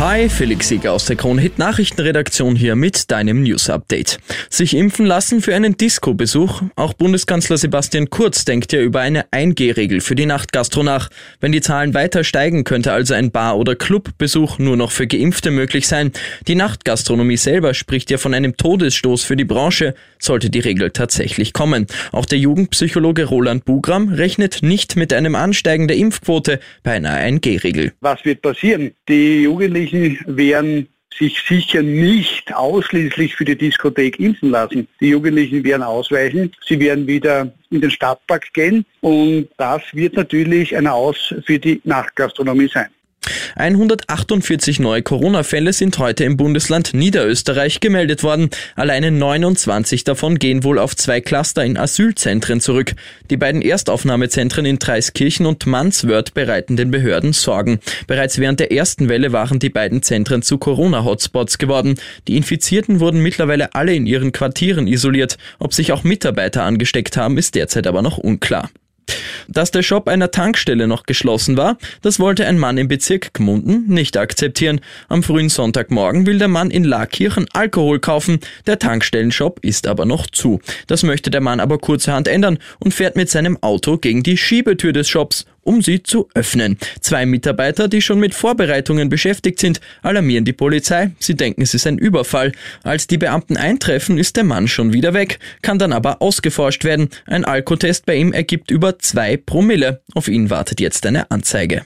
Hi, Felix Sieger aus der Kronhit Nachrichtenredaktion hier mit deinem News Update. Sich impfen lassen für einen Disco-Besuch? Auch Bundeskanzler Sebastian Kurz denkt ja über eine 1G-Regel für die Nachtgastro nach. Wenn die Zahlen weiter steigen, könnte also ein Bar- oder Clubbesuch nur noch für Geimpfte möglich sein. Die Nachtgastronomie selber spricht ja von einem Todesstoß für die Branche, sollte die Regel tatsächlich kommen. Auch der Jugendpsychologe Roland Bugram rechnet nicht mit einem Ansteigen der Impfquote bei einer 1G-Regel. Was wird passieren? Die Jugendlichen Jugendlichen werden sich sicher nicht ausschließlich für die Diskothek impfen lassen. Die Jugendlichen werden ausweichen, sie werden wieder in den Stadtpark gehen und das wird natürlich ein Aus für die Nachtgastronomie sein. 148 neue Corona-Fälle sind heute im Bundesland Niederösterreich gemeldet worden. Alleine 29 davon gehen wohl auf zwei Cluster in Asylzentren zurück. Die beiden Erstaufnahmezentren in Dreiskirchen und Manswörth bereiten den Behörden Sorgen. Bereits während der ersten Welle waren die beiden Zentren zu Corona-Hotspots geworden. Die Infizierten wurden mittlerweile alle in ihren Quartieren isoliert. Ob sich auch Mitarbeiter angesteckt haben, ist derzeit aber noch unklar. Dass der Shop einer Tankstelle noch geschlossen war, das wollte ein Mann im Bezirk Gmunden nicht akzeptieren. Am frühen Sonntagmorgen will der Mann in Laakirchen Alkohol kaufen, der Tankstellenshop ist aber noch zu. Das möchte der Mann aber kurzerhand ändern und fährt mit seinem Auto gegen die Schiebetür des Shops um sie zu öffnen. Zwei Mitarbeiter, die schon mit Vorbereitungen beschäftigt sind, alarmieren die Polizei. Sie denken, es ist ein Überfall. Als die Beamten eintreffen, ist der Mann schon wieder weg, kann dann aber ausgeforscht werden. Ein Alkotest bei ihm ergibt über zwei Promille. Auf ihn wartet jetzt eine Anzeige.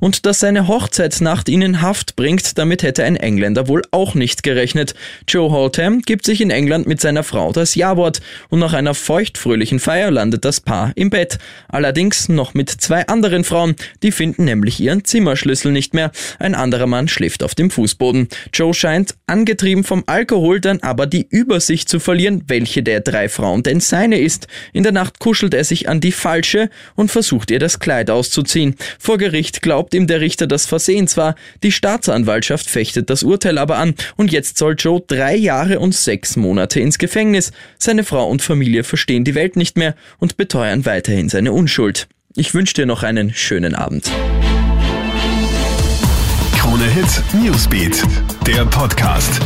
Und dass seine Hochzeitsnacht ihn in Haft bringt, damit hätte ein Engländer wohl auch nicht gerechnet. Joe Holtham gibt sich in England mit seiner Frau das Ja-Wort und nach einer feuchtfröhlichen Feier landet das Paar im Bett. Allerdings noch mit zwei anderen Frauen, die finden nämlich ihren Zimmerschlüssel nicht mehr. Ein anderer Mann schläft auf dem Fußboden. Joe scheint, angetrieben vom Alkohol, dann aber die Übersicht zu verlieren, welche der drei Frauen denn seine ist. In der Nacht kuschelt er sich an die falsche und versucht ihr das Kleid auszuziehen. Vor Gericht glaubt ihm der Richter das Versehen zwar, die Staatsanwaltschaft fechtet das Urteil aber an und jetzt soll Joe drei Jahre und sechs Monate ins Gefängnis. Seine Frau und Familie verstehen die Welt nicht mehr und beteuern weiterhin seine Unschuld. Ich wünsche dir noch einen schönen Abend. Krone Hit Newsbeat, der Podcast.